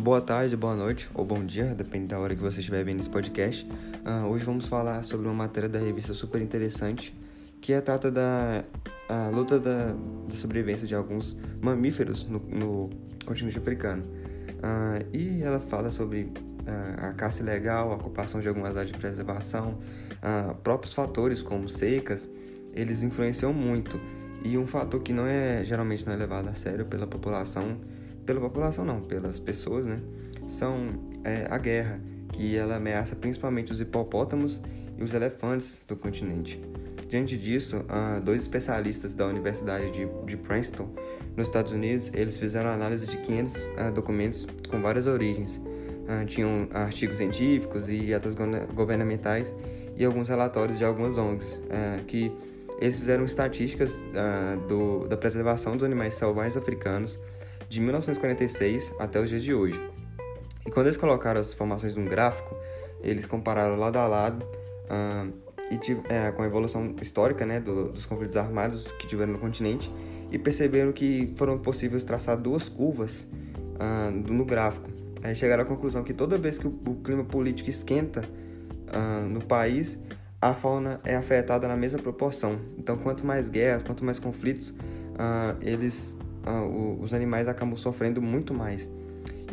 boa tarde, boa noite ou bom dia, depende da hora que você estiver vendo esse podcast. Uh, hoje vamos falar sobre uma matéria da revista super interessante que é, trata da luta da, da, sobrevivência de alguns mamíferos no, no continente africano. Uh, e ela fala sobre a caça ilegal, a ocupação de algumas áreas de preservação, próprios fatores como secas, eles influenciam muito. E um fator que não é geralmente não é levado a sério pela população pela população não, pelas pessoas, né? São é, a guerra, que ela ameaça principalmente os hipopótamos e os elefantes do continente. Diante disso, dois especialistas da Universidade de, Princeton, nos Estados Unidos, eles fizeram análise de 500 uh, documentos com várias origens. Uh, tinham artigos científicos e atas governamentais e alguns relatórios de algumas ONGs, que eles fizeram estatísticas da preservação dos animais selvagens africanos de 1946 até os dias de hoje. E quando eles colocaram as informações num gráfico, eles compararam lado a lado uh, e, é, com a evolução histórica né, do, dos conflitos armados que tiveram no continente e perceberam que foram possíveis traçar duas curvas uh, no gráfico. Aí chegaram à conclusão que toda vez que o, o clima político esquenta uh, no país, a fauna é afetada na mesma proporção. Então, quanto mais guerras, quanto mais conflitos, eles os animais acabam sofrendo muito mais.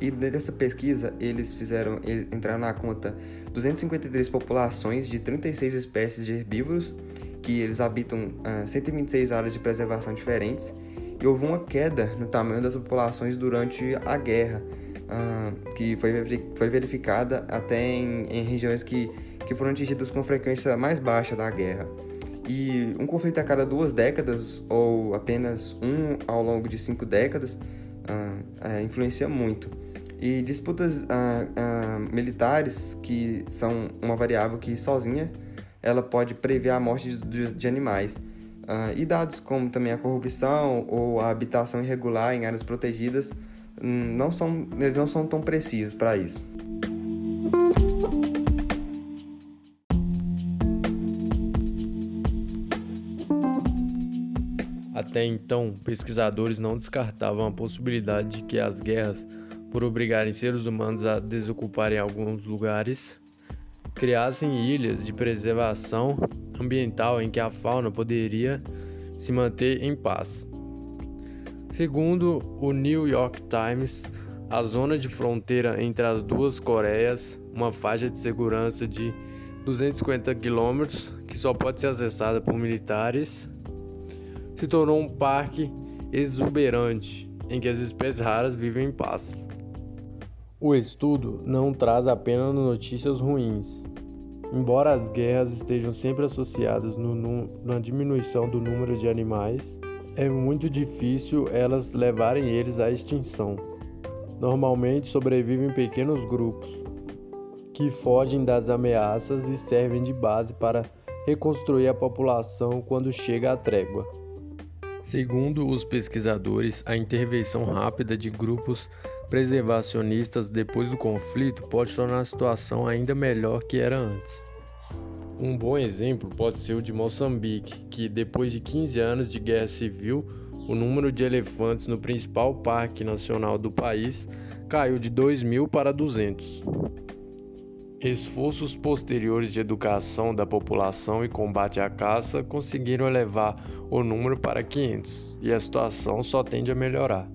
E dessa pesquisa, eles fizeram, eles entraram na conta 253 populações de 36 espécies de herbívoros, que eles habitam uh, 126 áreas de preservação diferentes, e houve uma queda no tamanho das populações durante a guerra, uh, que foi, foi verificada até em, em regiões que, que foram atingidas com frequência mais baixa da guerra. E um conflito a cada duas décadas, ou apenas um ao longo de cinco décadas, uh, uh, influencia muito. E disputas uh, militares, que são uma variável que sozinha ela pode prever a morte de, de animais. e dados como também a corrupção ou a habitação irregular em áreas protegidas, hum, não são, eles não são tão precisos para isso. Até então, pesquisadores não descartavam a possibilidade de que as guerras, por obrigarem seres humanos a desocuparem alguns lugares, criassem ilhas de preservação ambiental em que a fauna poderia se manter em paz. Segundo o New York Times, a zona de fronteira entre as duas Coreias, uma faixa de segurança de 250 quilômetros que só pode ser acessada por militares, se tornou um parque exuberante em que as espécies raras vivem em paz. O estudo não traz apenas notícias ruins. Embora as guerras estejam sempre associadas no, na diminuição do número de animais, é muito difícil elas levarem eles à extinção. Normalmente sobrevivem pequenos grupos que fogem das ameaças e servem de base para reconstruir a população quando chega a trégua. Segundo os pesquisadores, a intervenção rápida de grupos preservacionistas depois do conflito pode tornar a situação ainda melhor que era antes. Um bom exemplo pode ser o de Moçambique, que depois de 15 anos de guerra civil, o número de elefantes no principal parque nacional do país caiu de 2 mil para 200. Esforços posteriores de educação da população e combate à caça conseguiram elevar o número para 500, e a situação só tende a melhorar.